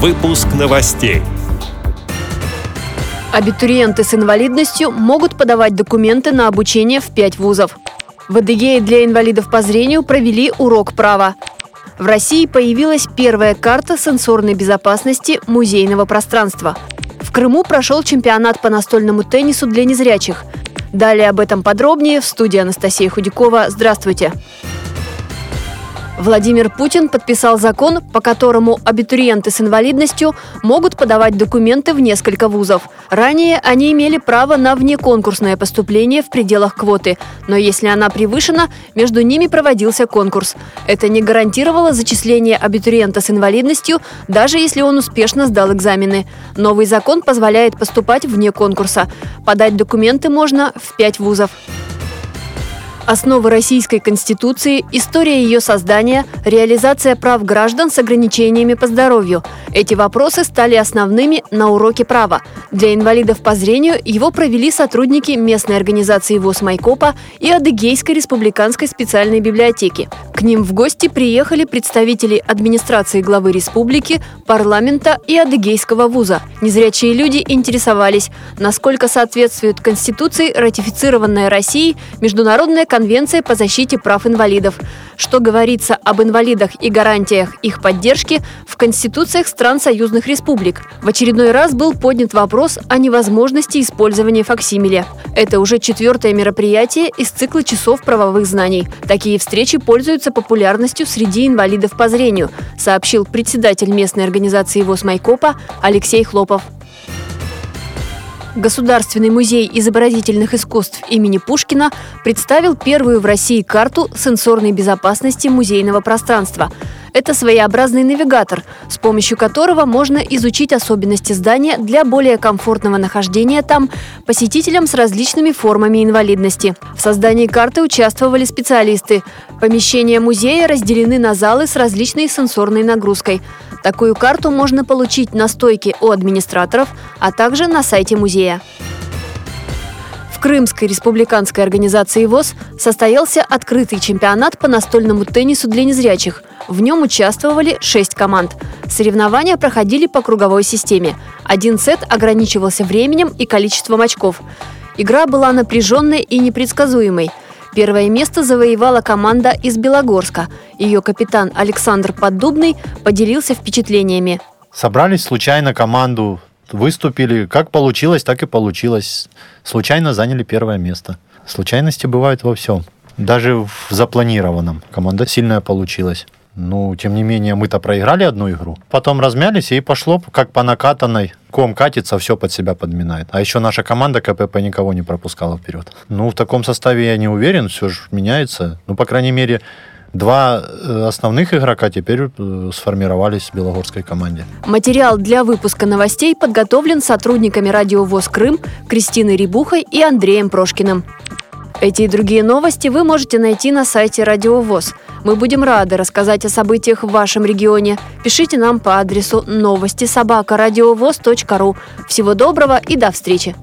Выпуск новостей. Абитуриенты с инвалидностью могут подавать документы на обучение в пять вузов. В Адыгее для инвалидов по зрению провели урок права. В России появилась первая карта сенсорной безопасности музейного пространства. В Крыму прошел чемпионат по настольному теннису для незрячих. Далее об этом подробнее в студии Анастасия Худякова. Здравствуйте! Владимир Путин подписал закон, по которому абитуриенты с инвалидностью могут подавать документы в несколько вузов. Ранее они имели право на внеконкурсное поступление в пределах квоты, но если она превышена, между ними проводился конкурс. Это не гарантировало зачисление абитуриента с инвалидностью, даже если он успешно сдал экзамены. Новый закон позволяет поступать вне конкурса. Подать документы можно в пять вузов. Основы Российской Конституции, история ее создания, реализация прав граждан с ограничениями по здоровью. Эти вопросы стали основными на уроке права. Для инвалидов по зрению его провели сотрудники местной организации ВОЗ Майкопа и Адыгейской республиканской специальной библиотеки. К ним в гости приехали представители администрации главы республики, парламента и Адыгейского вуза. Незрячие люди интересовались, насколько соответствует Конституции, ратифицированная Россией, Международная конвенция по защите прав инвалидов. Что говорится об инвалидах и гарантиях их поддержки в конституциях стран союзных республик. В очередной раз был поднят вопрос о невозможности использования факсимиля. Это уже четвертое мероприятие из цикла часов правовых знаний. Такие встречи пользуются популярностью среди инвалидов по зрению, сообщил председатель местной организации ВОЗ Майкопа Алексей Хлопов. Государственный музей изобразительных искусств имени Пушкина представил первую в России карту сенсорной безопасности музейного пространства. Это своеобразный навигатор, с помощью которого можно изучить особенности здания для более комфортного нахождения там посетителям с различными формами инвалидности. В создании карты участвовали специалисты. Помещения музея разделены на залы с различной сенсорной нагрузкой – Такую карту можно получить на стойке у администраторов, а также на сайте музея. Крымской республиканской организации ВОЗ состоялся открытый чемпионат по настольному теннису для незрячих. В нем участвовали шесть команд. Соревнования проходили по круговой системе. Один сет ограничивался временем и количеством очков. Игра была напряженной и непредсказуемой – Первое место завоевала команда из Белогорска. Ее капитан Александр Поддубный поделился впечатлениями. Собрались случайно команду, выступили. Как получилось, так и получилось. Случайно заняли первое место. Случайности бывают во всем. Даже в запланированном. Команда сильная получилась. Ну, тем не менее, мы-то проиграли одну игру. Потом размялись, и пошло как по накатанной. Ком катится, все под себя подминает. А еще наша команда КПП никого не пропускала вперед. Ну, в таком составе я не уверен, все же меняется. Ну, по крайней мере, Два э, основных игрока теперь э, сформировались в белогорской команде. Материал для выпуска новостей подготовлен сотрудниками радио ВОЗ Крым Кристиной Рибухой и Андреем Прошкиным. Эти и другие новости вы можете найти на сайте Радио ВОЗ. Мы будем рады рассказать о событиях в вашем регионе. Пишите нам по адресу новости собака ру. Всего доброго и до встречи!